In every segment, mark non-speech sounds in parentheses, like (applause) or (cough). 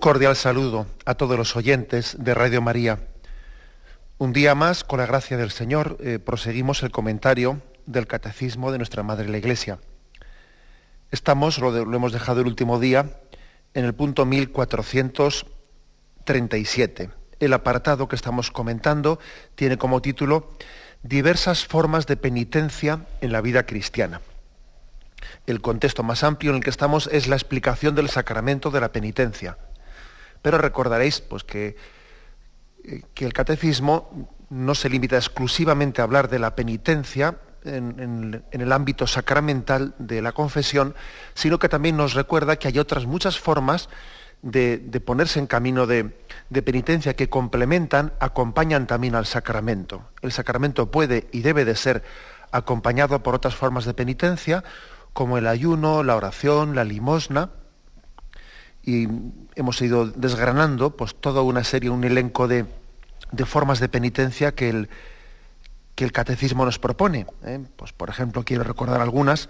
Cordial saludo a todos los oyentes de Radio María. Un día más, con la gracia del Señor, eh, proseguimos el comentario del Catecismo de nuestra Madre la Iglesia. Estamos, lo, lo hemos dejado el último día, en el punto 1437. El apartado que estamos comentando tiene como título Diversas formas de penitencia en la vida cristiana. El contexto más amplio en el que estamos es la explicación del sacramento de la penitencia pero recordaréis pues, que, eh, que el catecismo no se limita exclusivamente a hablar de la penitencia en, el ámbito sacramental de la confesión, sino que también nos recuerda que hay otras muchas formas de, ponerse en camino de, de, penitencia que complementan, acompañan también al sacramento. El sacramento puede y debe de ser acompañado por otras formas de penitencia, como el ayuno, la oración, la limosna, y hemos ido desgranando pues toda una serie, un elenco de, formas de penitencia que el, que el catecismo nos propone. ¿eh? Pues, por ejemplo, quiero recordar algunas,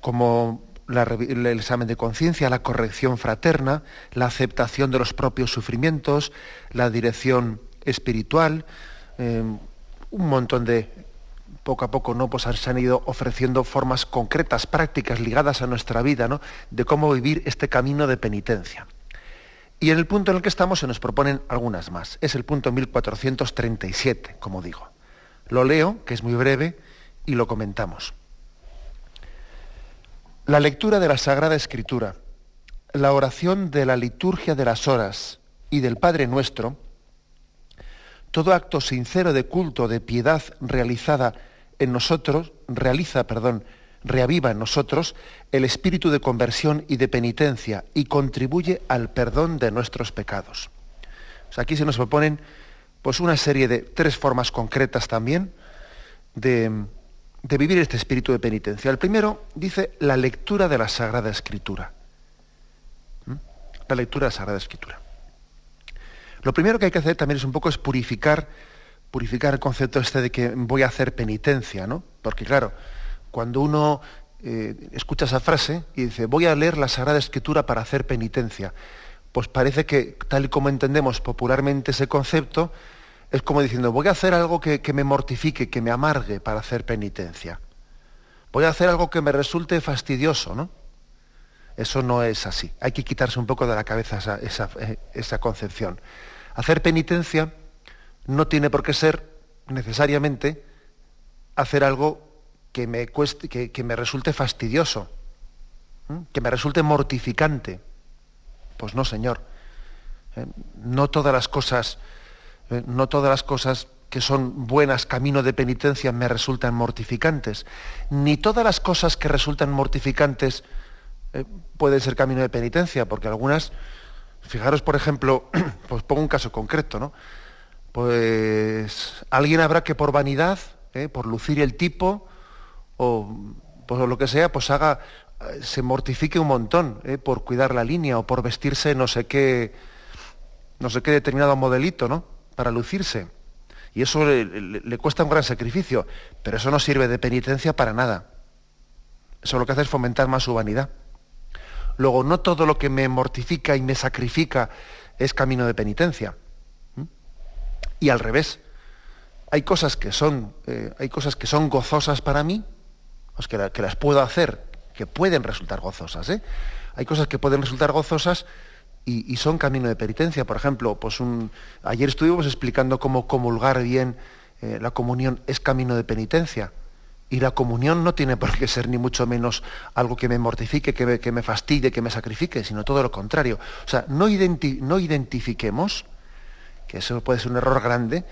como el examen de conciencia, la corrección fraterna, la aceptación de los propios sufrimientos, la dirección espiritual, eh, un montón de poco a poco ¿no? pues se han ido ofreciendo formas concretas, prácticas, ligadas a nuestra vida, ¿no? de cómo vivir este camino de penitencia. Y en el punto en el que estamos se nos proponen algunas más. Es el punto 1437, como digo. Lo leo, que es muy breve, y lo comentamos. La lectura de la Sagrada Escritura, la oración de la liturgia de las horas y del Padre Nuestro, todo acto sincero de culto, de piedad realizada en nosotros, realiza, perdón, reaviva en nosotros el espíritu de conversión y de penitencia y contribuye al perdón de nuestros pecados. aquí se nos proponen pues una serie de tres formas concretas también de, de vivir este espíritu de penitencia. El primero dice la lectura de la Sagrada Escritura. ¿Mm? La lectura de la Sagrada Escritura. Lo primero que hay que hacer también es un poco es purificar purificar el concepto este de que voy a hacer penitencia, ¿no? Porque claro, cuando uno eh, escucha esa frase y dice, voy a leer la Sagrada Escritura para hacer penitencia, pues parece que tal y como entendemos popularmente ese concepto, es como diciendo, voy a hacer algo que, me mortifique, que me amargue para hacer penitencia. Voy a hacer algo que me resulte fastidioso, ¿no? Eso no es así. Hay que quitarse un poco de la cabeza esa, esa, eh, esa concepción. Hacer penitencia no tiene por qué ser necesariamente hacer algo que me, cueste, que, me resulte fastidioso, que me resulte mortificante. Pues no, Señor. Eh, no todas las cosas, eh, no todas las cosas que son buenas camino de penitencia me resultan mortificantes. Ni todas las cosas que resultan mortificantes eh, pueden ser camino de penitencia, porque algunas, fijaros por ejemplo, (clears throat) pues pongo un caso concreto, ¿no? Pues alguien habrá que por vanidad, ¿eh? por lucir el tipo, o por lo que sea, pues haga, se mortifique un montón ¿eh? por cuidar la línea o por vestirse no sé qué, no sé qué determinado modelito, ¿no? Para lucirse. Y eso le, cuesta un gran sacrificio, pero eso no sirve de penitencia para nada. Eso lo que hace es fomentar más su vanidad. Luego, no todo lo que me mortifica y me sacrifica es camino de penitencia y al revés. Hay cosas que son, eh, hay cosas que son gozosas para mí, pues que, las puedo hacer, que pueden resultar gozosas. ¿eh? Hay cosas que pueden resultar gozosas y, son camino de penitencia. Por ejemplo, pues un, ayer estuvimos explicando cómo comulgar bien eh, la comunión es camino de penitencia. Y la comunión no tiene por qué ser ni mucho menos algo que me mortifique, que me, que me fastidie, que me sacrifique, sino todo lo contrario. O sea, no, no identifiquemos que eso puede ser un error grande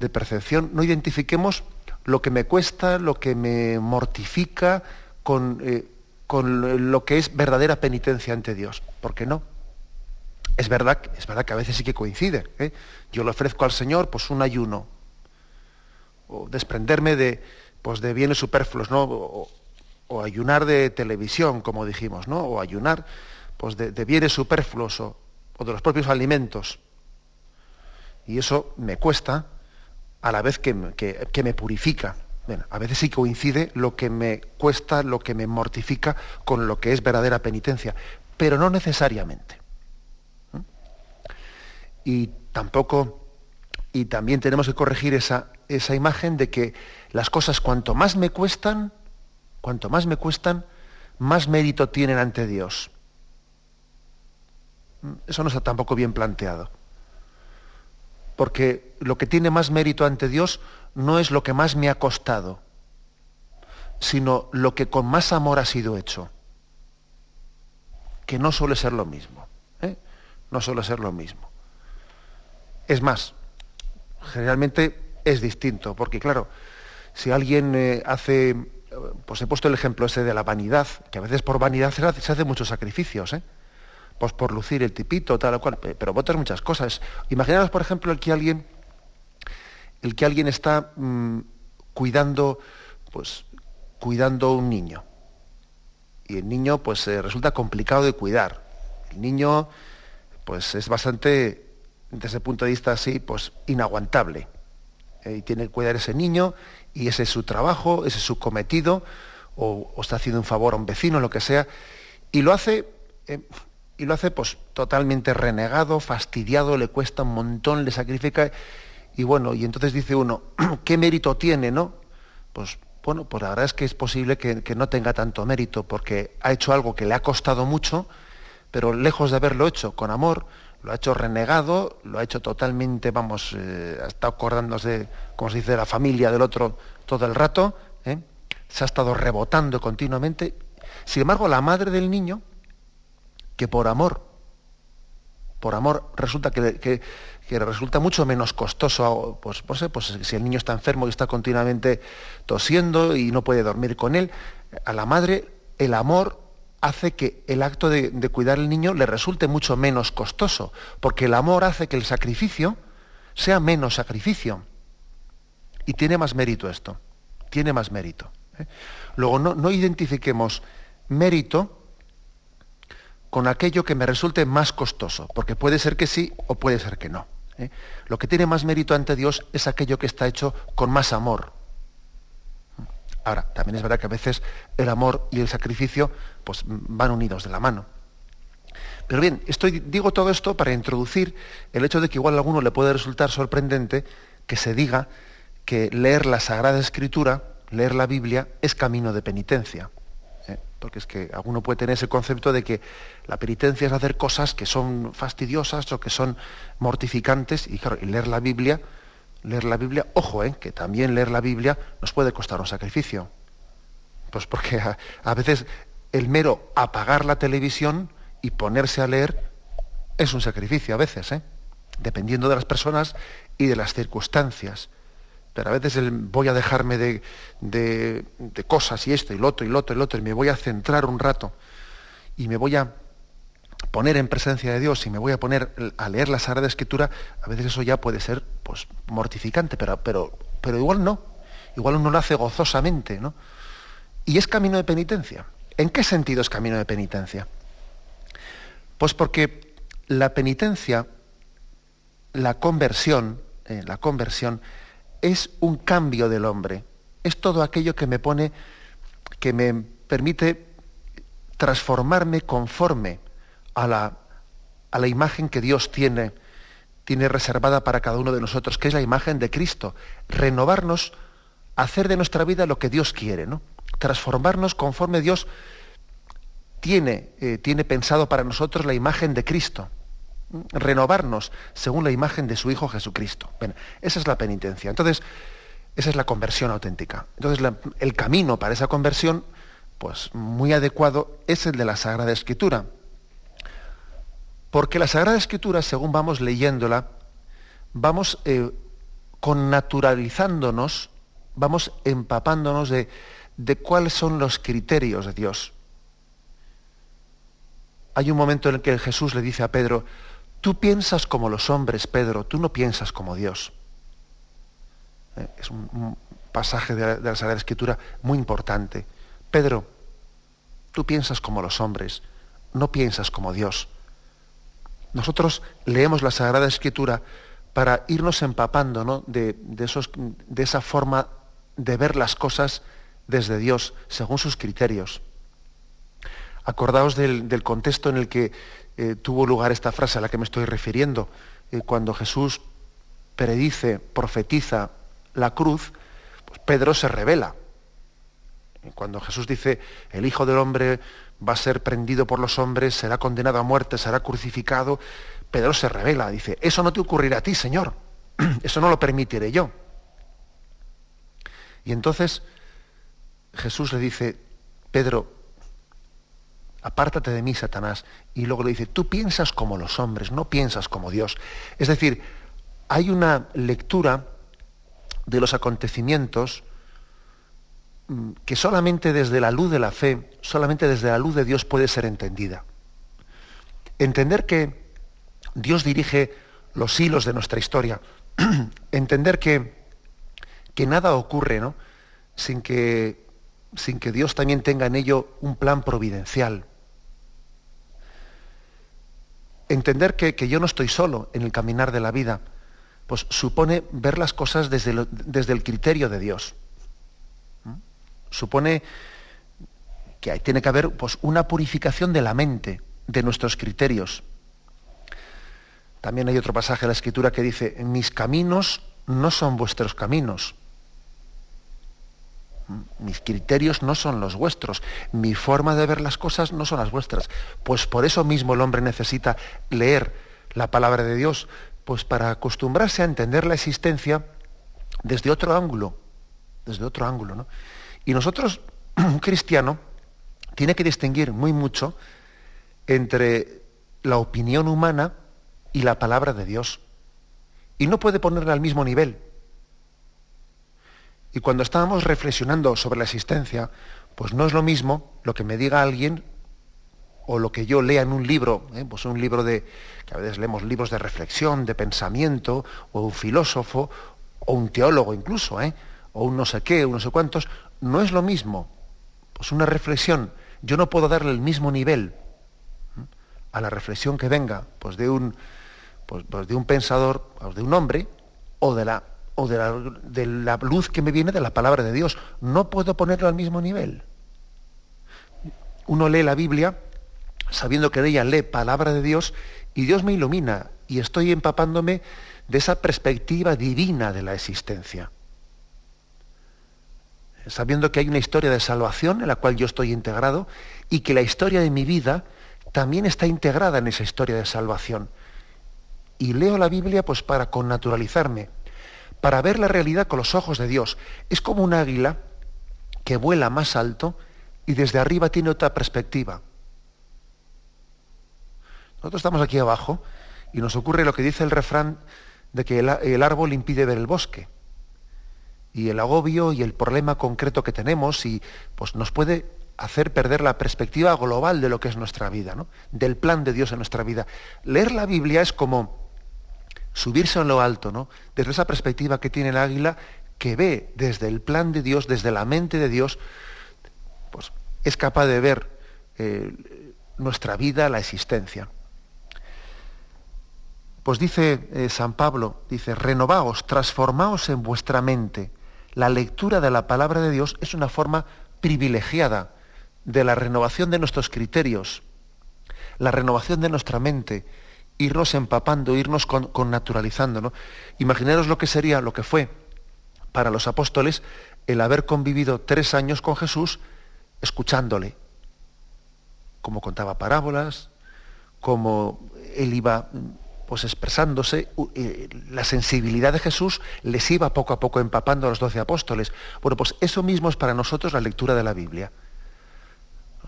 de percepción, no identifiquemos lo que me cuesta, lo que me mortifica con, eh, con lo que es verdadera penitencia ante Dios. ¿Por qué no? Es verdad, es verdad que a veces sí que coincide. ¿eh? Yo le ofrezco al Señor pues un ayuno, o desprenderme de, pues, de bienes superfluos, ¿no? O, ayunar de televisión, como dijimos, ¿no? O ayunar pues, de, bienes superfluos o, de los propios alimentos. Y eso me cuesta a la vez que, que me purifica. Bueno, a veces sí coincide lo que me cuesta, lo que me mortifica con lo que es verdadera penitencia, pero no necesariamente y tampoco, y también tenemos que corregir esa, esa imagen de que las cosas cuanto más me cuestan, cuanto más me cuestan, más mérito tienen ante Dios. Eso no está tampoco bien planteado. Porque lo que tiene más mérito ante Dios no es lo que más me ha costado, sino lo que con más amor ha sido hecho. Que no suele ser lo mismo. ¿eh? No suele ser lo mismo. Es más, generalmente es distinto, porque claro, si alguien eh, hace, pues he puesto el ejemplo ese de la vanidad, que a veces por vanidad se hace, muchos sacrificios, ¿eh? Pues por lucir el tipito, tal o cual, pero otras muchas cosas. Imaginaos, por ejemplo, el que alguien, el que alguien está mm, cuidando, pues, cuidando un niño. Y el niño, pues, resulta complicado de cuidar. El niño, pues, es bastante desde ese punto de vista así, pues inaguantable. Eh, y tiene que cuidar ese niño y ese es su trabajo, ese es su cometido, o, está haciendo un favor a un vecino, lo que sea, y lo hace, eh, y lo hace pues totalmente renegado, fastidiado, le cuesta un montón, le sacrifica, y bueno, y entonces dice uno, (clears throat) ¿qué mérito tiene, no? Pues bueno, pues la verdad es que es posible que, no tenga tanto mérito, porque ha hecho algo que le ha costado mucho, pero lejos de haberlo hecho con amor, lo ha hecho renegado, lo ha hecho totalmente, vamos, eh, ha estado acordándose, como se dice, de la familia del otro todo el rato, ¿eh? se ha estado rebotando continuamente. Sin embargo, la madre del niño, que por amor, por amor resulta que, que, resulta mucho menos costoso, pues, pues, pues si el niño está enfermo y está continuamente tosiendo y no puede dormir con él, a la madre el amor hace que el acto de, cuidar al niño le resulte mucho menos costoso, porque el amor hace que el sacrificio sea menos sacrificio. Y tiene más mérito esto, tiene más mérito. ¿eh? Luego, no, identifiquemos mérito con aquello que me resulte más costoso, porque puede ser que sí o puede ser que no. ¿eh? Lo que tiene más mérito ante Dios es aquello que está hecho con más amor, Ahora, también es verdad que a veces el amor y el sacrificio pues, van unidos de la mano. Pero bien, estoy, digo todo esto para introducir el hecho de que igual a alguno le puede resultar sorprendente que se diga que leer la Sagrada Escritura, leer la Biblia, es camino de penitencia. Porque es que alguno puede tener ese concepto de que la penitencia es hacer cosas que son fastidiosas o que son mortificantes, y claro, leer la Biblia leer la Biblia, ojo, ¿eh? que también leer la Biblia nos puede costar un sacrificio. Pues porque a, veces el mero apagar la televisión y ponerse a leer es un sacrificio a veces, ¿eh? dependiendo de las personas y de las circunstancias. Pero a veces el, voy a dejarme de, de, cosas y esto y lo otro y lo otro y lo otro y me voy a centrar un rato y me voy a poner en presencia de Dios y me voy a poner a leer la Sagrada Escritura, a veces eso ya puede ser pues, mortificante, pero, pero, pero igual no. Igual uno lo hace gozosamente, ¿no? Y es camino de penitencia. ¿En qué sentido es camino de penitencia? Pues porque la penitencia, la conversión, eh, la conversión es un cambio del hombre. Es todo aquello que me pone, que me permite transformarme conforme a la, a la imagen que Dios tiene, tiene reservada para cada uno de nosotros, que es la imagen de Cristo. Renovarnos, hacer de nuestra vida lo que Dios quiere, ¿no? Transformarnos conforme Dios tiene, eh, tiene pensado para nosotros la imagen de Cristo. Renovarnos según la imagen de su Hijo Jesucristo. esa es la penitencia. Entonces, esa es la conversión auténtica. Entonces, el camino para esa conversión, pues muy adecuado, es el de la Sagrada Escritura. Porque la Sagrada Escritura, según vamos leyéndola, vamos eh, connaturalizándonos, vamos empapándonos de, de cuáles son los criterios de Dios. Hay un momento en el que Jesús le dice a Pedro, tú piensas como los hombres, Pedro, tú no piensas como Dios. Eh, es un, pasaje de la, Sagrada Escritura muy importante. Pedro, tú piensas como los hombres, no piensas como Dios. Nosotros leemos la Sagrada Escritura para irnos empapando de, esos, de esa forma de ver las cosas desde Dios, según sus criterios. Acordaos del, contexto en el que eh, tuvo lugar esta frase a la que me estoy refiriendo, eh, cuando Jesús predice, profetiza la cruz, pues Pedro se revela. Cuando Jesús dice, el Hijo del Hombre va a ser prendido por los hombres, será condenado a muerte, será crucificado, Pedro se revela, dice, eso no te ocurrirá a ti, Señor, (clears throat) eso no lo permitiré yo. Y entonces Jesús le dice, Pedro, apártate de mí, Satanás. Y luego le dice, tú piensas como los hombres, no piensas como Dios. Es decir, hay una lectura de los acontecimientos mm, que solamente desde la luz de la fe, solamente desde la luz de Dios puede ser entendida. Entender que Dios dirige los hilos de nuestra historia, (clears throat) entender que, que nada ocurre ¿no? sin, que, sin que Dios también tenga en ello un plan providencial entender que, yo no estoy solo en el caminar de la vida, pues supone ver las cosas desde, desde el criterio de Dios. ¿Mm? Supone que tiene que haber pues, una purificación de la mente, de nuestros criterios. También hay otro pasaje de la Escritura que dice, mis caminos no son vuestros caminos mis criterios no son los vuestros, mi forma de ver las cosas no son las vuestras. Pues por eso mismo el hombre necesita leer la palabra de Dios, pues para acostumbrarse a entender la existencia desde otro ángulo, desde otro ángulo. ¿no? Y nosotros, (clears throat) un cristiano, tiene que distinguir muy mucho entre la opinión humana y la palabra de Dios. Y no puede ponerla al mismo nivel. Y cuando estábamos reflexionando sobre la existencia, pues no es lo mismo lo que me diga alguien o lo que yo lea en un libro, ¿eh? pues un libro de, que a veces leemos libros de reflexión, de pensamiento, o un filósofo, o un teólogo incluso, ¿eh? o un no sé qué, un no sé cuántos, no es lo mismo. Pues una reflexión, yo no puedo darle el mismo nivel ¿eh? a la reflexión que venga, pues de un, pues, pues de un pensador, o de un hombre, o de la o de la, luz que me viene de la palabra de Dios. No puedo ponerlo al mismo nivel. Uno lee la Biblia sabiendo que de ella lee palabra de Dios y Dios me ilumina y estoy empapándome de esa perspectiva divina de la existencia. Sabiendo que hay una historia de salvación en la cual yo estoy integrado y que la historia de mi vida también está integrada en esa historia de salvación. Y leo la Biblia pues para connaturalizarme para ver la realidad con los ojos de Dios. Es como un águila que vuela más alto y desde arriba tiene otra perspectiva. Nosotros estamos aquí abajo y nos ocurre lo que dice el refrán de que el, árbol impide ver el bosque. Y el agobio y el problema concreto que tenemos y pues nos puede hacer perder la perspectiva global de lo que es nuestra vida, ¿no? del plan de Dios en nuestra vida. Leer la Biblia es como subirse en lo alto, ¿no? Desde esa perspectiva que tiene el águila, que ve desde el plan de Dios, desde la mente de Dios, pues es capaz de ver eh, nuestra vida, la existencia. Pues dice eh, San Pablo, dice, renovaos, transformaos en vuestra mente. La lectura de la palabra de Dios es una forma privilegiada de la renovación de nuestros criterios, la renovación de nuestra mente, irnos empapando, irnos con. ¿no? Imaginaros lo que sería, lo que fue para los apóstoles el haber convivido tres años con Jesús escuchándole, como contaba parábolas, como él iba pues expresándose, eh, la sensibilidad de Jesús les iba poco a poco empapando a los doce apóstoles. Bueno, pues eso mismo es para nosotros la lectura de la Biblia.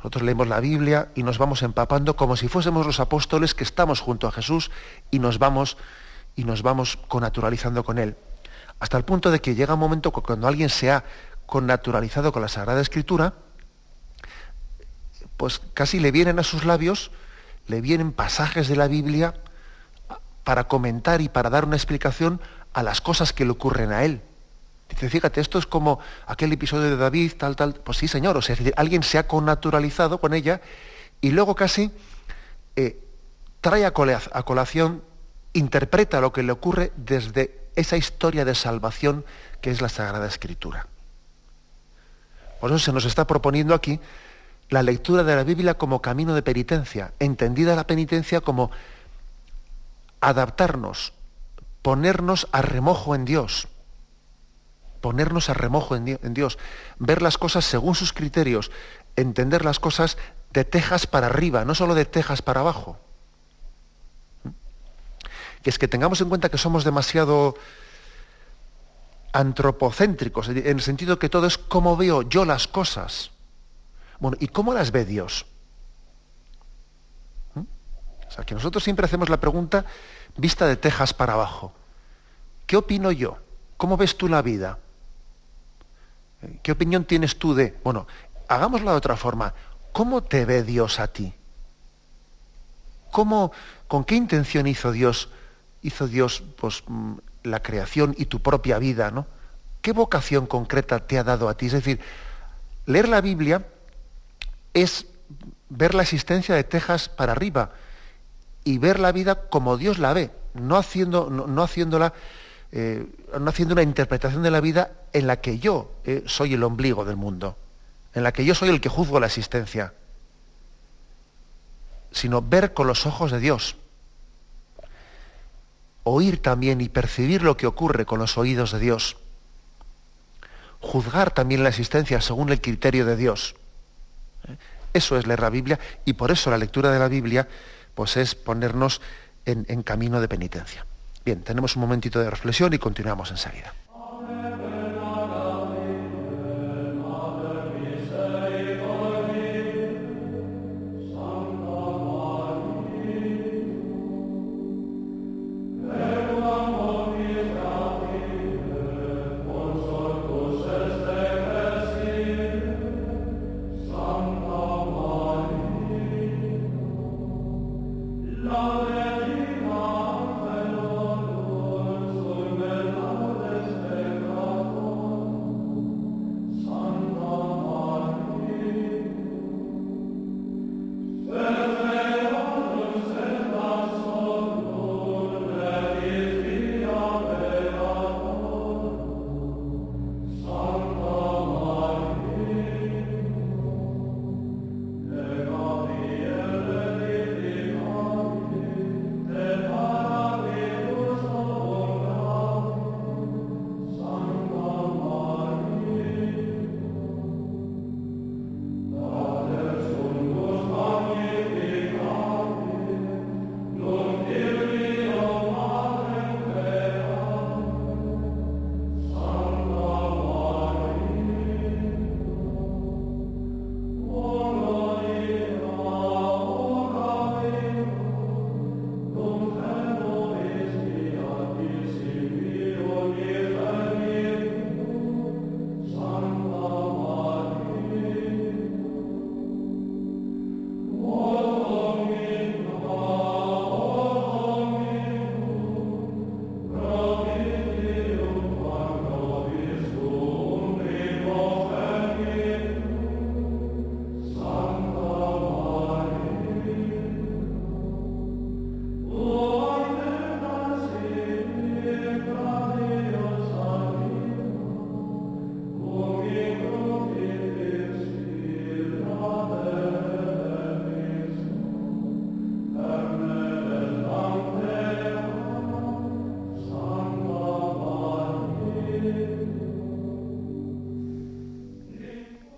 Nosotros leemos la Biblia y nos vamos empapando como si fuésemos los apóstoles que estamos junto a Jesús y nos vamos y nos vamos connaturalizando con él. Hasta el punto de que llega un momento cuando alguien se ha connaturalizado con la Sagrada Escritura, pues casi le vienen a sus labios, le vienen pasajes de la Biblia para comentar y para dar una explicación a las cosas que le ocurren a él. Dice, fíjate, esto es como aquel episodio de David, tal, tal. Pues sí, señor, o sea, alguien se ha connaturalizado con ella y luego casi eh, trae a colación, interpreta lo que le ocurre desde esa historia de salvación que es la Sagrada Escritura. Por eso se nos está proponiendo aquí la lectura de la Biblia como camino de penitencia, entendida la penitencia como adaptarnos, ponernos a remojo en Dios, ponernos a remojo en, Dios, ver las cosas según sus criterios, entender las cosas de tejas para arriba, no solo de tejas para abajo. Que es que tengamos en cuenta que somos demasiado antropocéntricos, en el sentido que todo es como veo yo las cosas. Bueno, ¿y cómo las ve Dios? ¿Mm? O sea, que nosotros siempre hacemos la pregunta vista de tejas para abajo. ¿Qué opino yo? ¿Cómo ves tú la vida? ¿Qué opinión tienes tú de... Bueno, hagámoslo de otra forma. ¿Cómo te ve Dios a ti? ¿Cómo, ¿Con qué intención hizo Dios, hizo Dios pues, mm, la creación y tu propia vida? ¿no? ¿Qué vocación concreta te ha dado a ti? Es decir, leer la Biblia es ver la existencia de Texas para arriba y ver la vida como Dios la ve, no, haciendo, no, haciéndola, eh, no haciendo una interpretación de la vida en la que yo eh, soy el ombligo del mundo, en la que yo soy el que juzgo la existencia, sino ver con los ojos de Dios, oír también y percibir lo que ocurre con los oídos de Dios, juzgar también la existencia según el criterio de Dios. Eso es leer la Biblia y por eso la lectura de la Biblia pues es ponernos en camino de penitencia. Bien, tenemos un momentito de reflexión y continuamos enseguida.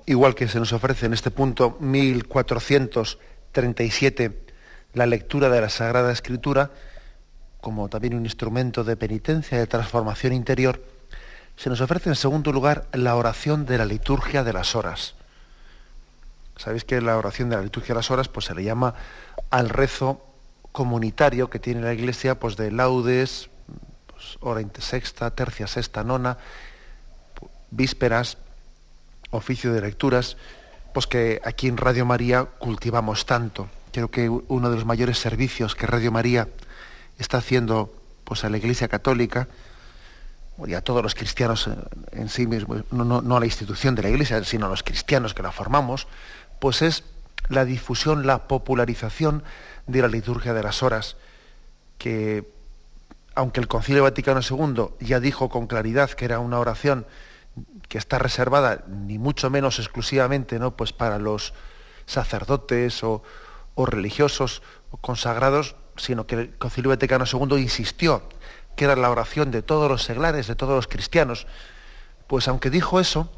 Igual que se nos ofrece en este punto 1437 la lectura de la Sagrada Escritura, como también un instrumento de penitencia, de transformación interior, se nos ofrece en segundo lugar la oración de la liturgia de las horas. Sabéis que la oración de la liturgia de las horas pues, se le llama al rezo comunitario que tiene la Iglesia pues, de laudes, pues, hora sexta, tercia, sexta, nona, vísperas, oficio de lecturas, pues que aquí en Radio María cultivamos tanto. Creo que uno de los mayores servicios que Radio María está haciendo pues, a la Iglesia Católica y a todos los cristianos en sí mismos, no, a la institución de la Iglesia, sino a los cristianos que la formamos, pues es la difusión, la popularización de la liturgia de las horas, que aunque el Concilio Vaticano II ya dijo con claridad que era una oración que está reservada ni mucho menos exclusivamente ¿no? pues para los sacerdotes o, o religiosos o consagrados, sino que el Concilio Vaticano II insistió que era la oración de todos los seglares, de todos los cristianos. Pues aunque dijo eso,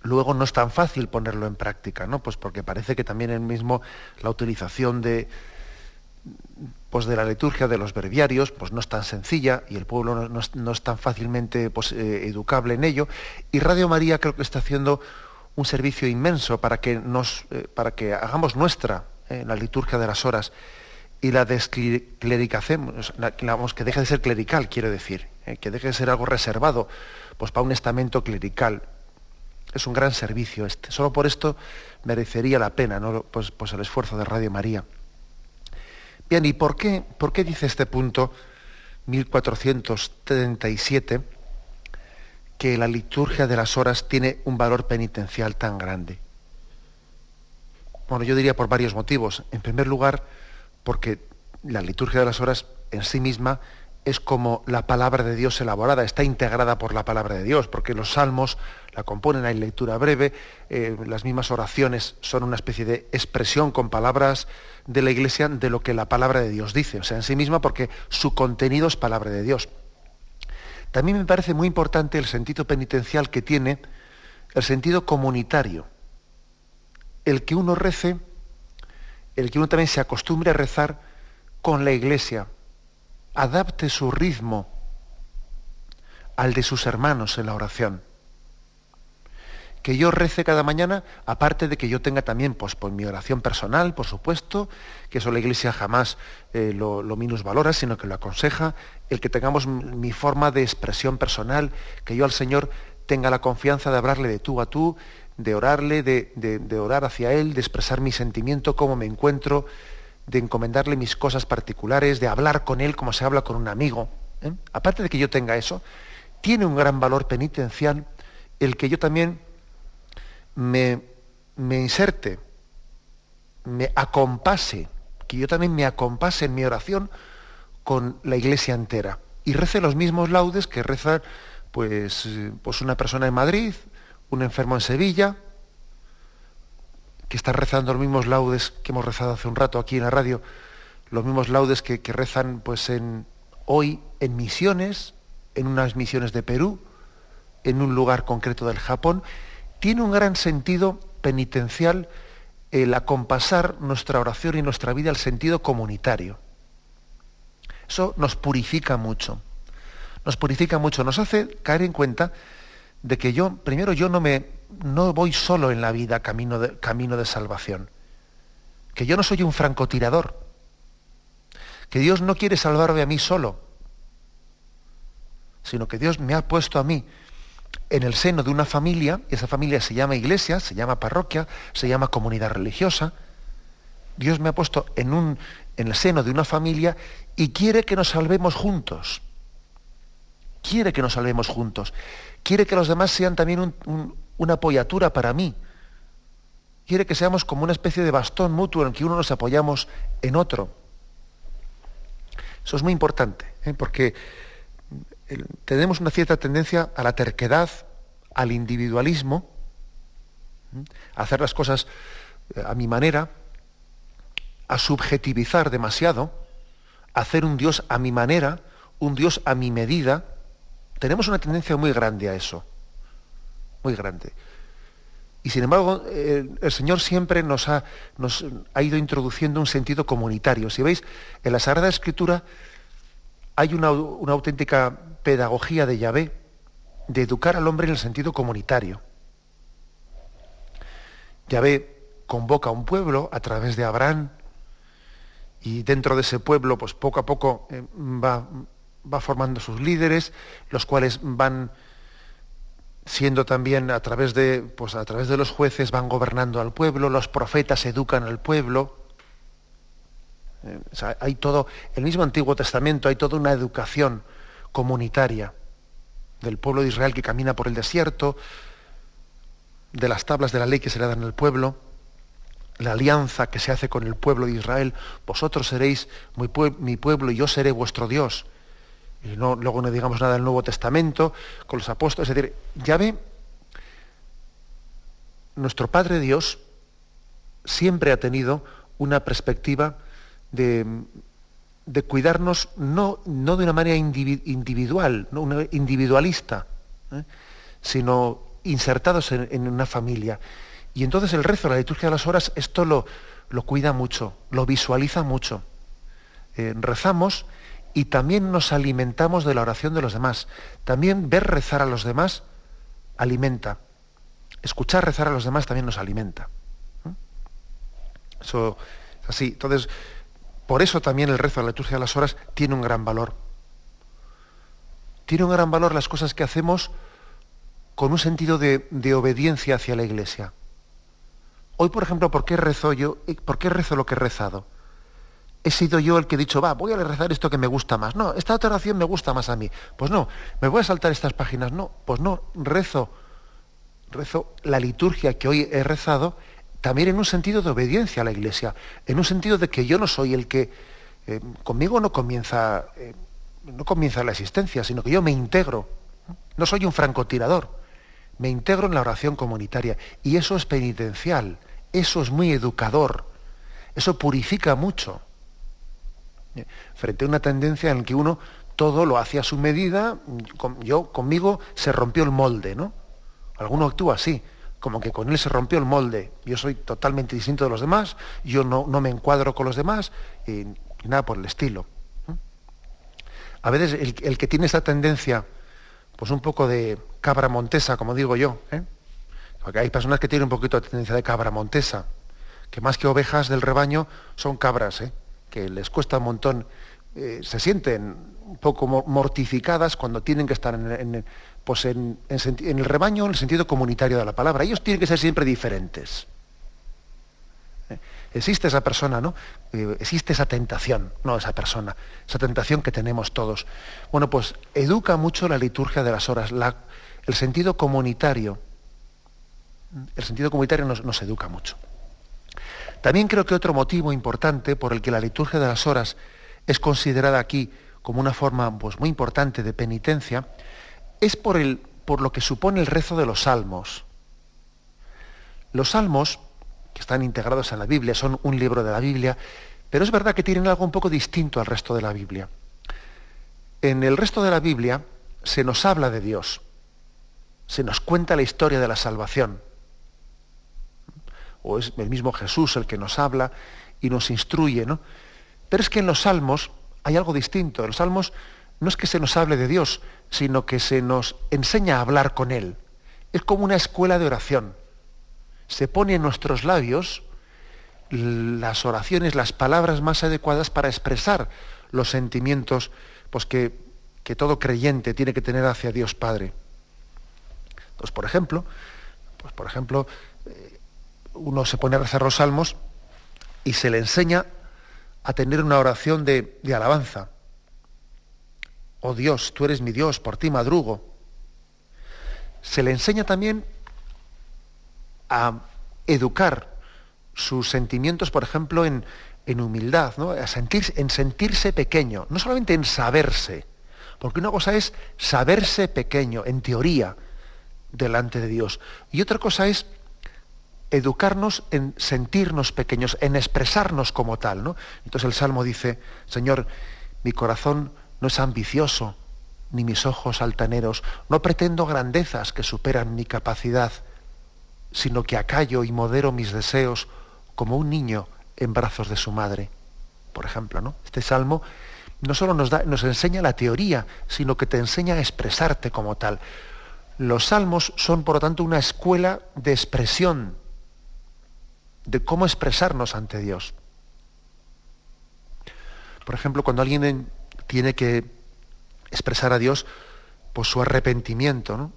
luego no es tan fácil ponerlo en práctica, ¿no? Pues porque parece que también el mismo la utilización de, pues de la liturgia de los breviarios pues no es tan sencilla y el pueblo no, es, tan fácilmente pues, eh, educable en ello. Y Radio María creo que está haciendo un servicio inmenso para que nos eh, para que hagamos nuestra eh, la liturgia de las horas y la desclericacemos que deje de ser clerical quiero decir que deje de ser algo reservado pues para un estamento clerical. Es un gran servicio este. Solo por esto merecería la pena ¿no? pues, pues el esfuerzo de Radio María Bien, ¿y por qué, por qué dice este punto 1437 que la liturgia de las horas tiene un valor penitencial tan grande? Bueno, yo diría por varios motivos. En primer lugar, porque la liturgia de las horas en sí misma es como la palabra de Dios elaborada, está integrada por la palabra de Dios, porque los salmos la componen, hay lectura breve, eh, las mismas oraciones son una especie de expresión con palabras de la Iglesia de lo que la palabra de Dios dice, o sea, en sí misma porque su contenido es palabra de Dios. También me parece muy importante el sentido penitencial que tiene el sentido comunitario, el que uno rece, el que uno también se acostumbre a rezar con la Iglesia, adapte su ritmo al de sus hermanos en la oración. Que yo rece cada mañana, aparte de que yo tenga también pues, por mi oración personal, por supuesto, que eso la Iglesia jamás eh, lo, lo minusvalora, sino que lo aconseja, el que tengamos mi forma de expresión personal, que yo al Señor tenga la confianza de hablarle de tú a tú, de orarle, de, de orar hacia Él, de expresar mi sentimiento, cómo me encuentro, de encomendarle mis cosas particulares, de hablar con él como se habla con un amigo. ¿eh? Aparte de que yo tenga eso, tiene un gran valor penitencial el que yo también me, me inserte, me acompase, que yo también me acompase en mi oración con la iglesia entera. Y rece los mismos laudes que reza pues, pues una persona en Madrid, un enfermo en Sevilla, que está rezando los mismos laudes que hemos rezado hace un rato aquí en la radio, los mismos laudes que, rezan pues en, hoy en misiones, en unas misiones de Perú, en un lugar concreto del Japón, tiene un gran sentido penitencial el acompasar nuestra oración y nuestra vida al sentido comunitario. Eso nos purifica mucho. Nos purifica mucho, nos hace caer en cuenta de que yo, primero yo no me no voy solo en la vida camino de, camino de salvación, que yo no soy un francotirador, que Dios no quiere salvarme a mí solo, sino que Dios me ha puesto a mí en el seno de una familia, esa familia se llama iglesia, se llama parroquia, se llama comunidad religiosa. Dios me ha puesto en, un, en el seno de una familia y quiere que nos salvemos juntos. Quiere que nos salvemos juntos. Quiere que los demás sean también un, una apoyatura para mí. Quiere que seamos como una especie de bastón mutuo en que uno nos apoyamos en otro. Eso es muy importante, ¿eh? porque tenemos una cierta tendencia a la terquedad, al individualismo, a hacer las cosas eh, a mi manera, a subjetivizar demasiado, a hacer un Dios a mi manera, un Dios a mi medida. Tenemos una tendencia muy grande a eso muy grande. Y sin embargo, eh, el Señor siempre nos ha, nos ha ido introduciendo un sentido comunitario. Si veis, en la Sagrada Escritura hay una, auténtica pedagogía de Yahvé de educar al hombre en el sentido comunitario. Yahvé convoca a un pueblo a través de Abraham y dentro de ese pueblo, pues poco a poco eh, va va formando sus líderes, los cuales van siendo también a través de, pues a través de los jueces van gobernando al pueblo, los profetas educan al pueblo. Eh, hay todo, el mismo Antiguo Testamento hay toda una educación comunitaria del pueblo de Israel que camina por el desierto, de las tablas de la ley que se le dan al pueblo, la alianza que se hace con el pueblo de Israel, vosotros seréis mi, pueblo y yo seré vuestro Dios. Y no, luego no digamos nada del Nuevo Testamento, con los apóstoles, es decir, ya ve, nuestro Padre Dios siempre ha tenido una perspectiva de, de cuidarnos no, no, de una manera individual, no individualista, ¿eh? sino insertados en, una familia. Y entonces el rezo, la liturgia de las horas, esto lo, lo cuida mucho, lo visualiza mucho. Eh, rezamos y también nos alimentamos de la oración de los demás. También ver rezar a los demás alimenta. Escuchar rezar a los demás también nos alimenta. ¿eh? Eso es así. Entonces, por eso también el rezo de la liturgia de las horas tiene un gran valor. Tiene un gran valor las cosas que hacemos con un sentido de, obediencia hacia la iglesia. Hoy, por ejemplo, ¿por qué rezo yo? ¿Por qué rezo lo que he rezado? He sido yo el que he dicho, va, voy a rezar esto que me gusta más. No, esta otra oración me gusta más a mí. Pues no, me voy a saltar estas páginas. No, pues no, rezo, rezo la liturgia que hoy he rezado también en un sentido de obediencia a la iglesia, en un sentido de que yo no soy el que, eh, conmigo no comienza, eh, no comienza la existencia, sino que yo me integro. No soy un francotirador me integro en la oración comunitaria. Y eso es penitencial, eso es muy educador, eso purifica mucho. Frente a una tendencia en que uno todo lo hace a su medida, yo conmigo se rompió el molde, ¿no? Alguno actúa así, como que con él se rompió el molde. Yo soy totalmente distinto de los demás, yo no, no me encuadro con los demás, y, nada por el estilo. A veces el, el que tiene esa tendencia pues un poco de cabra montesa, como digo yo. ¿eh? Porque hay personas que tienen un poquito de tendencia de cabra montesa, que más que ovejas del rebaño son cabras, ¿eh? que les cuesta un montón, eh, se sienten un poco mortificadas cuando tienen que estar en, pues en, el rebaño en el sentido comunitario de la palabra. Ellos tienen que ser siempre diferentes. Existe esa persona, ¿no? Eh, existe esa tentación, no esa persona, esa tentación que tenemos todos. Bueno, pues educa mucho la liturgia de las horas, el sentido comunitario. El sentido comunitario nos, educa mucho. También creo que otro motivo importante por el que la liturgia de las horas es considerada aquí como una forma pues, muy importante de penitencia es por, el, por lo que supone el rezo de los salmos. Los salmos que están integrados en la Biblia, son un libro de la Biblia, pero es verdad que tienen algo un poco distinto al resto de la Biblia. En el resto de la Biblia se nos habla de Dios, se nos cuenta la historia de la salvación. O es el mismo Jesús el que nos habla y nos instruye, ¿no? Pero es que en los salmos hay algo distinto. En los salmos no es que se nos hable de Dios, sino que se nos enseña a hablar con Él. Es como una escuela de oración se pone en nuestros labios las oraciones, las palabras más adecuadas para expresar los sentimientos pues, que, todo creyente tiene que tener hacia Dios Padre. Pues, por ejemplo, pues, por ejemplo, eh, uno se pone a rezar los salmos y se le enseña a tener una oración de, de alabanza. Oh Dios, tú eres mi Dios, por ti madrugo. Se le enseña también a educar sus sentimientos, por ejemplo, en, humildad, ¿no? a en sentirse pequeño, no solamente en saberse, porque una cosa es saberse pequeño, en teoría, delante de Dios, y otra cosa es educarnos en sentirnos pequeños, en expresarnos como tal. ¿no? Entonces el Salmo dice, Señor, mi corazón no es ambicioso, ni mis ojos altaneros, no pretendo grandezas que superan mi capacidad sino que acallo y modero mis deseos como un niño en brazos de su madre. Por ejemplo, ¿no? Este salmo no solo nos, da, nos enseña la teoría, sino que te enseña a expresarte como tal. Los salmos son, por lo tanto, una escuela de expresión, de cómo expresarnos ante Dios. Por ejemplo, cuando alguien tiene que expresar a Dios pues su arrepentimiento.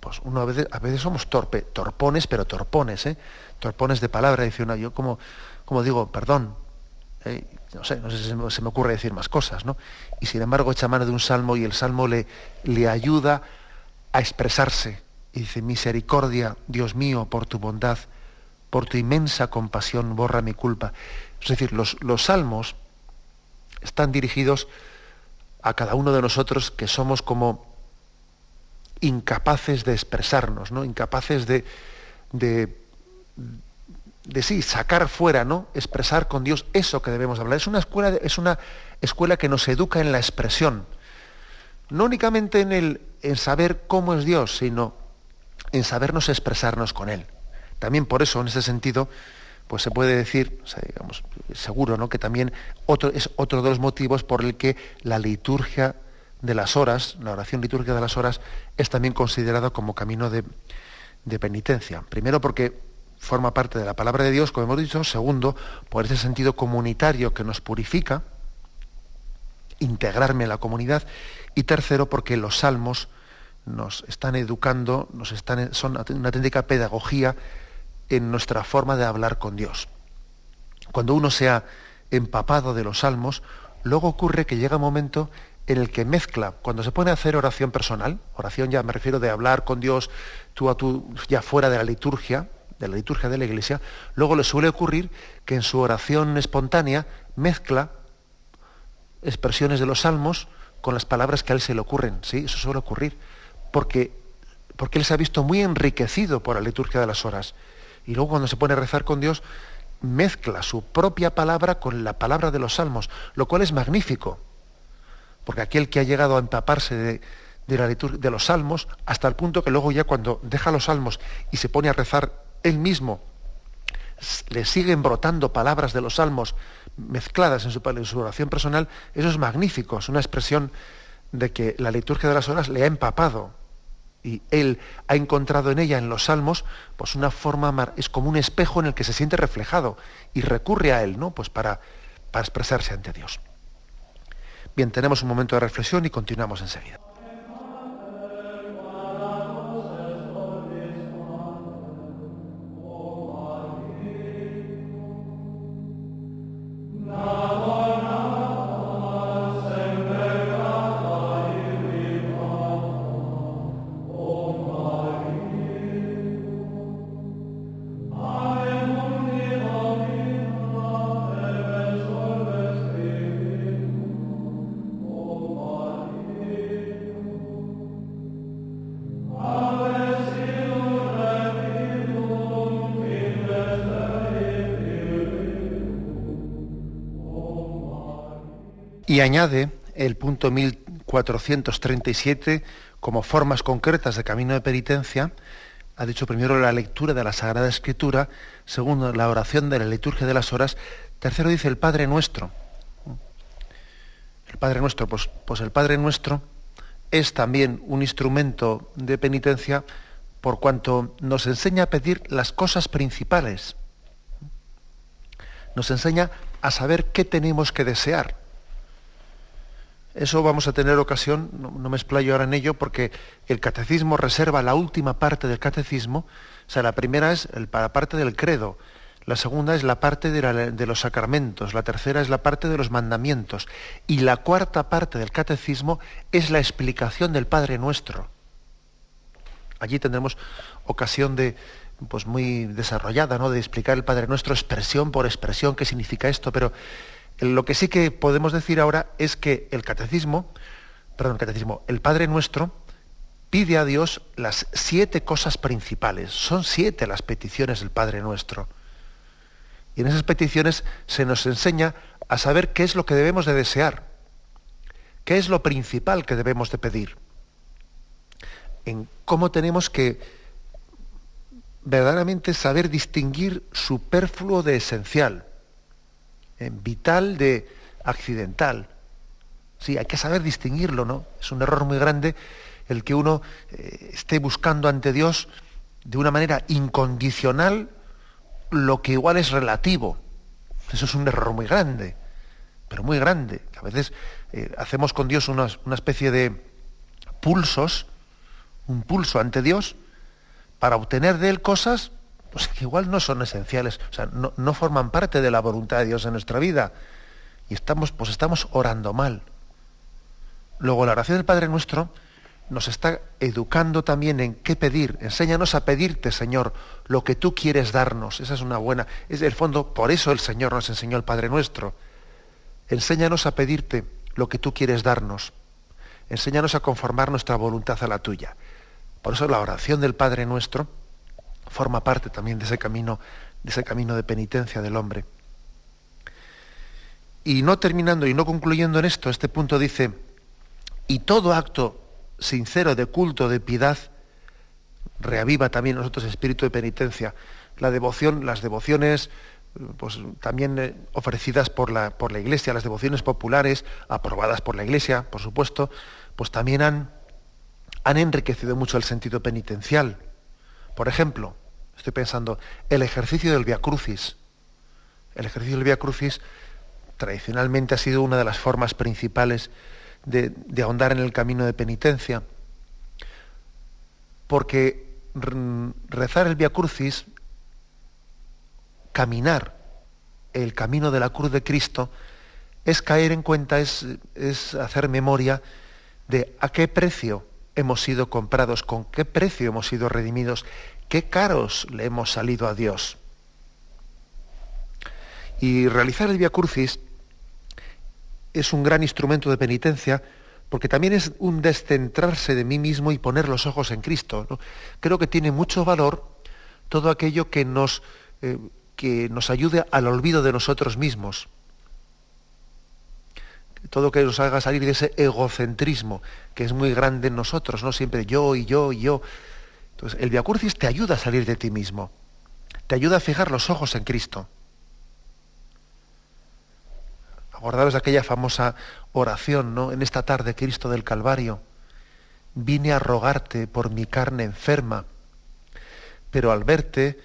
Pues uno a veces, a veces somos torpe, torpones, pero torpones, ¿eh? Torpones de palabra, dice uno, yo como, como digo, perdón, ¿eh? no sé, no sé si se me, ocurre decir más cosas, ¿no? Y sin embargo echa mano de un salmo y el salmo le, le ayuda a expresarse. Y dice, misericordia, Dios mío, por tu bondad, por tu inmensa compasión, borra mi culpa. Es decir, los, los salmos están dirigidos a cada uno de nosotros que somos como incapaces de expresarnos, ¿no? incapaces de, de, sí, sacar fuera, ¿no? expresar con Dios eso que debemos hablar. Es una escuela, es una escuela que nos educa en la expresión, no únicamente en, el, en saber cómo es Dios, sino en sabernos expresarnos con Él. También por eso, en ese sentido, pues se puede decir, digamos, seguro, ¿no? que también otro, es otro de los motivos por el que la liturgia de las horas, la oración litúrgica de las horas, es también considerada como camino de, penitencia. Primero porque forma parte de la palabra de Dios, como hemos dicho. Segundo, por ese sentido comunitario que nos purifica, integrarme en la comunidad. Y tercero, porque los salmos nos están educando, nos están, son una auténtica pedagogía en nuestra forma de hablar con Dios. Cuando uno se ha empapado de los salmos, luego ocurre que llega un momento en el que mezcla, cuando se pone a hacer oración personal, oración ya me refiero de hablar con Dios tú a tú, ya fuera de la liturgia, de la liturgia de la iglesia, luego le suele ocurrir que en su oración espontánea mezcla expresiones de los salmos con las palabras que a él se le ocurren. Sí, eso suele ocurrir, porque, porque él se ha visto muy enriquecido por la liturgia de las horas. Y luego cuando se pone a rezar con Dios, mezcla su propia palabra con la palabra de los salmos, lo cual es magnífico. Porque aquel que ha llegado a empaparse de, la de los salmos, hasta el punto que luego ya cuando deja los salmos y se pone a rezar él mismo, le siguen brotando palabras de los salmos mezcladas en su, en su oración personal, eso es magnífico, es una expresión de que la liturgia de las horas le ha empapado y él ha encontrado en ella, en los salmos, pues una forma, es como un espejo en el que se siente reflejado y recurre a él, ¿no? Pues para, para expresarse ante Dios. Bien, tenemos un momento de reflexión y continuamos enseguida. Añade el punto 1437 como formas concretas de camino de penitencia. Ha dicho primero la lectura de la Sagrada Escritura, segundo la oración de la liturgia de las horas, tercero dice el Padre Nuestro. El Padre Nuestro, pues, pues el Padre Nuestro es también un instrumento de penitencia por cuanto nos enseña a pedir las cosas principales. Nos enseña a saber qué tenemos que desear. Eso vamos a tener ocasión, no, me explayo ahora en ello, porque el catecismo reserva la última parte del catecismo, o sea, la primera es la parte del credo, la segunda es la parte de, de, los sacramentos, la tercera es la parte de los mandamientos, y la cuarta parte del catecismo es la explicación del Padre Nuestro. Allí tendremos ocasión de, pues muy desarrollada, ¿no? de explicar el Padre Nuestro expresión por expresión, qué significa esto, pero lo que sí que podemos decir ahora es que el catecismo, perdón, el catecismo, el Padre Nuestro pide a Dios las siete cosas principales. Son siete las peticiones del Padre Nuestro. Y en esas peticiones se nos enseña a saber qué es lo que debemos de desear, qué es lo principal que debemos de pedir, en cómo tenemos que verdaderamente saber distinguir superfluo de esencial vital de accidental. Sí, hay que saber distinguirlo, ¿no? Es un error muy grande el que uno eh, esté buscando ante Dios de una manera incondicional lo que igual es relativo. Eso es un error muy grande. pero muy grande. A veces eh, hacemos con Dios una, especie de pulsos, un pulso ante Dios, para obtener de Él cosas pues, que igual no son esenciales, o sea, no, no, forman parte de la voluntad de Dios en nuestra vida. Y estamos, pues estamos orando mal. Luego la oración del Padre Nuestro nos está educando también en qué pedir. Enséñanos a pedirte, Señor, lo que tú quieres darnos. Esa es una buena. Es el fondo, por eso el Señor nos enseñó el Padre Nuestro. Enséñanos a pedirte lo que tú quieres darnos. Enséñanos a conformar nuestra voluntad a la tuya. Por eso la oración del Padre Nuestro forma parte también de ese camino, de ese camino de penitencia del hombre. Y no terminando y no concluyendo en esto, este punto dice, y todo acto sincero de culto, de piedad, reaviva también nosotros espíritu de penitencia. La devoción, las devociones pues, también eh, ofrecidas por la, por la Iglesia, las devociones populares, aprobadas por la Iglesia, por supuesto, pues también han, han enriquecido mucho el sentido penitencial. Por ejemplo, estoy pensando, el ejercicio del Via Crucis. El ejercicio del Via Crucis tradicionalmente ha sido una de las formas principales de, ahondar en el camino de penitencia, porque rezar el Via Crucis, caminar el camino de la cruz de Cristo, es caer en cuenta, es, es hacer memoria de a qué precio hemos sido comprados, con qué precio hemos sido redimidos, qué caros le hemos salido a Dios. Y realizar el Via Crucis es un gran instrumento de penitencia porque también es un descentrarse de mí mismo y poner los ojos en Cristo. Creo que tiene mucho valor todo aquello que nos, eh, que nos ayude al olvido de nosotros mismos. Todo que nos haga salir de ese egocentrismo que es muy grande en nosotros, ¿no? Siempre yo y yo y yo. Entonces, el Via te ayuda a salir de ti mismo. Te ayuda a fijar los ojos en Cristo. Acordaros aquella famosa oración, ¿no? En esta tarde, Cristo del Calvario, vine a rogarte por mi carne enferma, pero al verte,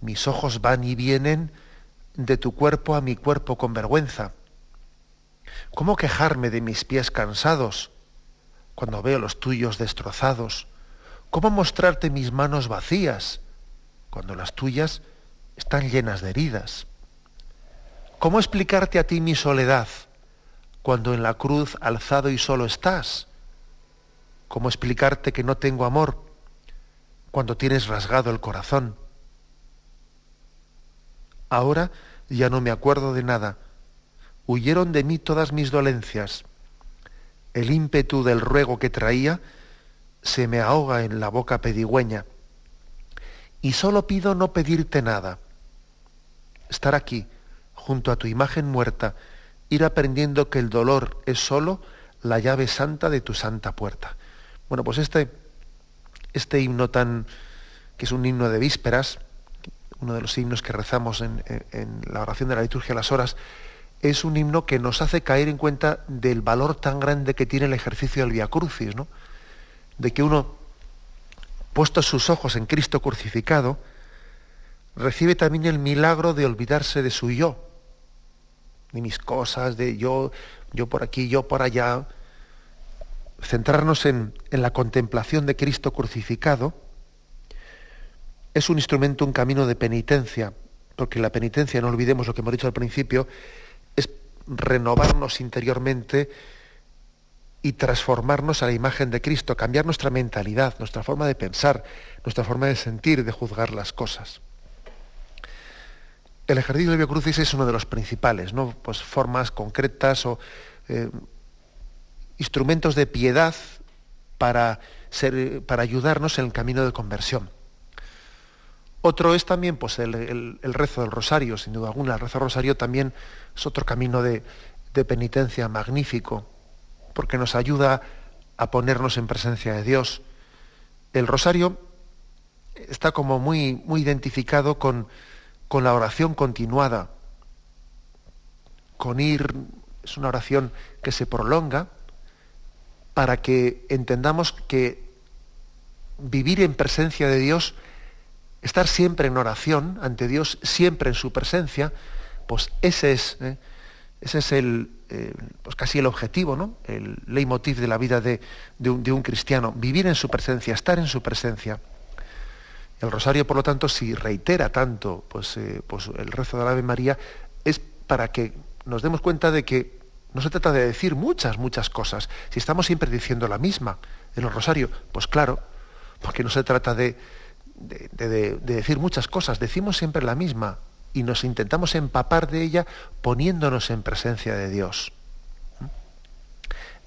mis ojos van y vienen de tu cuerpo a mi cuerpo con vergüenza. ¿Cómo quejarme de mis pies cansados cuando veo los tuyos destrozados? ¿Cómo mostrarte mis manos vacías cuando las tuyas están llenas de heridas? ¿Cómo explicarte a ti mi soledad cuando en la cruz alzado y solo estás? ¿Cómo explicarte que no tengo amor cuando tienes rasgado el corazón? Ahora ya no me acuerdo de nada. Huyeron de mí todas mis dolencias. El ímpetu del ruego que traía se me ahoga en la boca pedigüeña. Y solo pido no pedirte nada. Estar aquí, junto a tu imagen muerta, ir aprendiendo que el dolor es sólo la llave santa de tu santa puerta. Bueno, pues este, este himno tan, que es un himno de vísperas, uno de los himnos que rezamos en, la oración de la liturgia de las horas, es un himno que nos hace caer en cuenta del valor tan grande que tiene el ejercicio del Via Crucis, ¿no? De que uno, puesto sus ojos en Cristo crucificado, recibe también el milagro de olvidarse de su yo, de mis cosas, de yo, yo por aquí, yo por allá. Centrarnos en, en la contemplación de Cristo crucificado es un instrumento, un camino de penitencia, porque la penitencia, no olvidemos lo que hemos dicho al principio, renovarnos interiormente y transformarnos a la imagen de Cristo, cambiar nuestra mentalidad, nuestra forma de pensar, nuestra forma de sentir, de juzgar las cosas el ejercicio de biocrucis es uno de los principales, ¿no? Pues formas concretas o eh, instrumentos de piedad para, ser, para ayudarnos en el camino de conversión. Otro es también pues, el, rezo del rosario, sin duda alguna. El rezo del rosario también es otro camino de, de penitencia magnífico, porque nos ayuda a ponernos en presencia de Dios. El rosario está como muy, muy identificado con, con la oración continuada, con ir, es una oración que se prolonga para que entendamos que vivir en presencia de Dios, estar siempre en oración ante Dios, siempre en su presencia, pues ese es, ¿eh? Ese es el, eh, pues casi el objetivo, ¿no? el leitmotiv de la vida de, un, cristiano, vivir en su presencia, estar en su presencia. El rosario, por lo tanto, si reitera tanto pues, eh, pues el rezo de la Ave María, es para que nos demos cuenta de que no se trata de decir muchas, muchas cosas. Si estamos siempre diciendo la misma en el rosario, pues claro, porque no se trata de, de decir muchas cosas, decimos siempre la misma, y nos intentamos empapar de ella poniéndonos en presencia de Dios.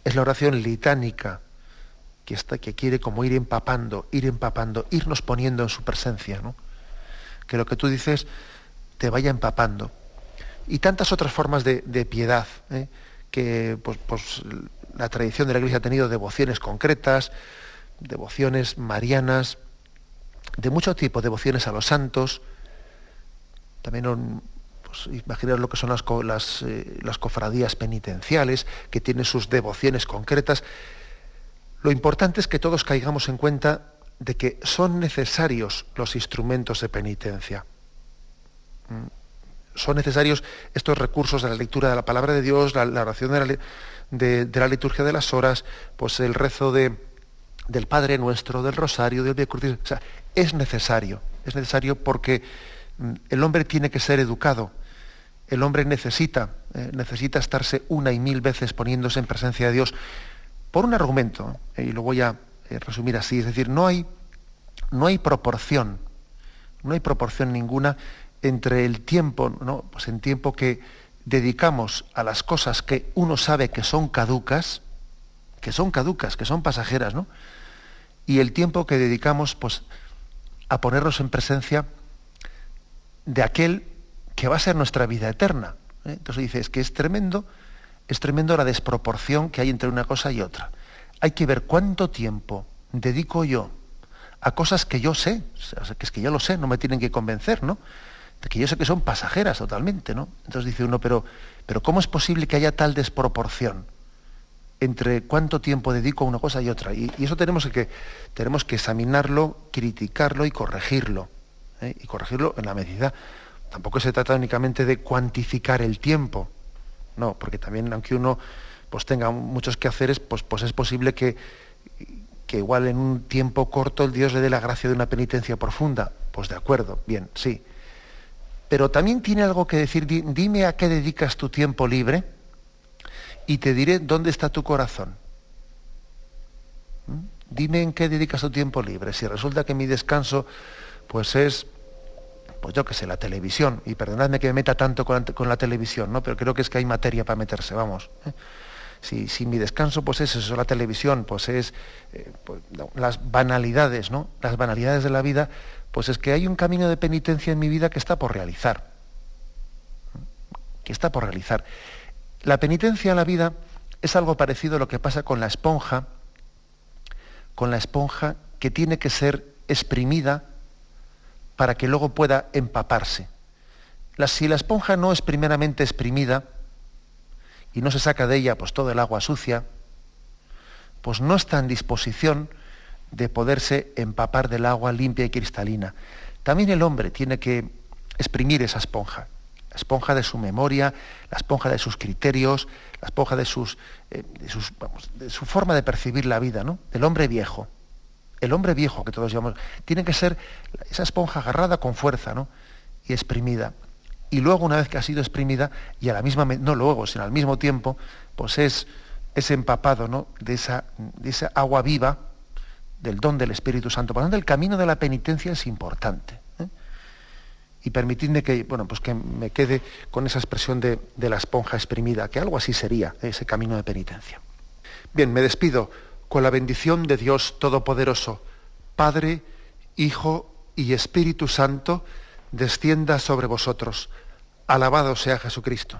Es la oración litánica que, está, que quiere como ir empapando, ir empapando, irnos poniendo en su presencia. Que lo que tú dices te vaya empapando. Y tantas otras formas de, piedad, ¿eh? que pues, pues, la tradición de la Iglesia ha tenido devociones concretas, devociones marianas, de mucho tipo, devociones a los santos, también pues, imaginaros lo que son las, eh, las, cofradías penitenciales, que tienen sus devociones concretas. Lo importante es que todos caigamos en cuenta de que son necesarios los instrumentos de penitencia. Mm. Son necesarios estos recursos de la lectura de la palabra de Dios, la, oración de la, liturgia de las horas, pues el rezo de, del Padre Nuestro, del Rosario, del Via Crucis. Es necesario, es necesario porque el hombre tiene que ser educado. El hombre necesita, eh, necesita estarse una y mil veces poniéndose en presencia de Dios por un argumento, eh, y lo voy a eh, resumir así, es decir, no hay, no hay proporción, no hay proporción ninguna entre el tiempo, ¿no? pues en tiempo que dedicamos a las cosas que uno sabe que son caducas, que son caducas, que son pasajeras, ¿no? Y el tiempo que dedicamos, pues, a ponernos en presencia de aquel que va a ser nuestra vida eterna. ¿eh? Entonces dice, es que es tremendo, es tremendo la desproporción que hay entre una cosa y otra. Hay que ver cuánto tiempo dedico yo a cosas que yo sé, que es que yo lo sé, no me tienen que convencer, ¿no? De que yo sé que son pasajeras totalmente, ¿no? Entonces dice uno, pero, pero ¿cómo es posible que haya tal desproporción entre cuánto tiempo dedico a una cosa y otra? Y, eso tenemos que, tenemos que examinarlo, criticarlo y corregirlo. ¿eh? y corregirlo en la medida. Tampoco se trata únicamente de cuantificar el tiempo, no, porque también aunque uno pues tenga muchos quehaceres, pues, pues es posible que, que igual en un tiempo corto el Dios le dé la gracia de una penitencia profunda. Pues de acuerdo, bien, sí. Pero también tiene algo que decir, dime a qué dedicas tu tiempo libre y te diré dónde está tu corazón. ¿Mm? Dime en qué dedicas tu tiempo libre. Si resulta que mi descanso pues es pues yo qué sé, la televisión, y perdonadme que me meta tanto con, la televisión, ¿no? pero creo que es que hay materia para meterse, vamos. ¿eh? Si, mi descanso pues es eso, la televisión, pues es eh, pues, las banalidades, ¿no? Las banalidades de la vida, pues es que hay un camino de penitencia en mi vida que está por realizar. Que está por realizar. La penitencia en la vida es algo parecido a lo que pasa con la esponja, con la esponja que tiene que ser exprimida para que luego pueda empaparse. si la esponja no es primeramente exprimida y no se saca de ella pues, todo el agua sucia, pues no está en disposición de poderse empapar del agua limpia y cristalina. También el hombre tiene que exprimir esa esponja, la esponja de su memoria, la esponja de sus criterios, la esponja de, sus, eh, de su forma de percibir la vida, ¿no? del hombre viejo el hombre viejo que todos llamamos, tiene que ser esa esponja agarrada con fuerza ¿no? y exprimida. Y luego, una vez que ha sido exprimida, y a la misma, no luego, sino al mismo tiempo, pues es, es empapado ¿no? de, esa, de esa agua viva del don del Espíritu Santo. Por lo tanto, el camino de la penitencia es importante. Y permitidme que, bueno, pues que me quede con esa expresión de, de la esponja exprimida, que algo así sería ese camino de penitencia. Bien, me despido con la bendición de Dios Todopoderoso, Padre, Hijo y Espíritu Santo, descienda sobre vosotros. Alabado sea Jesucristo.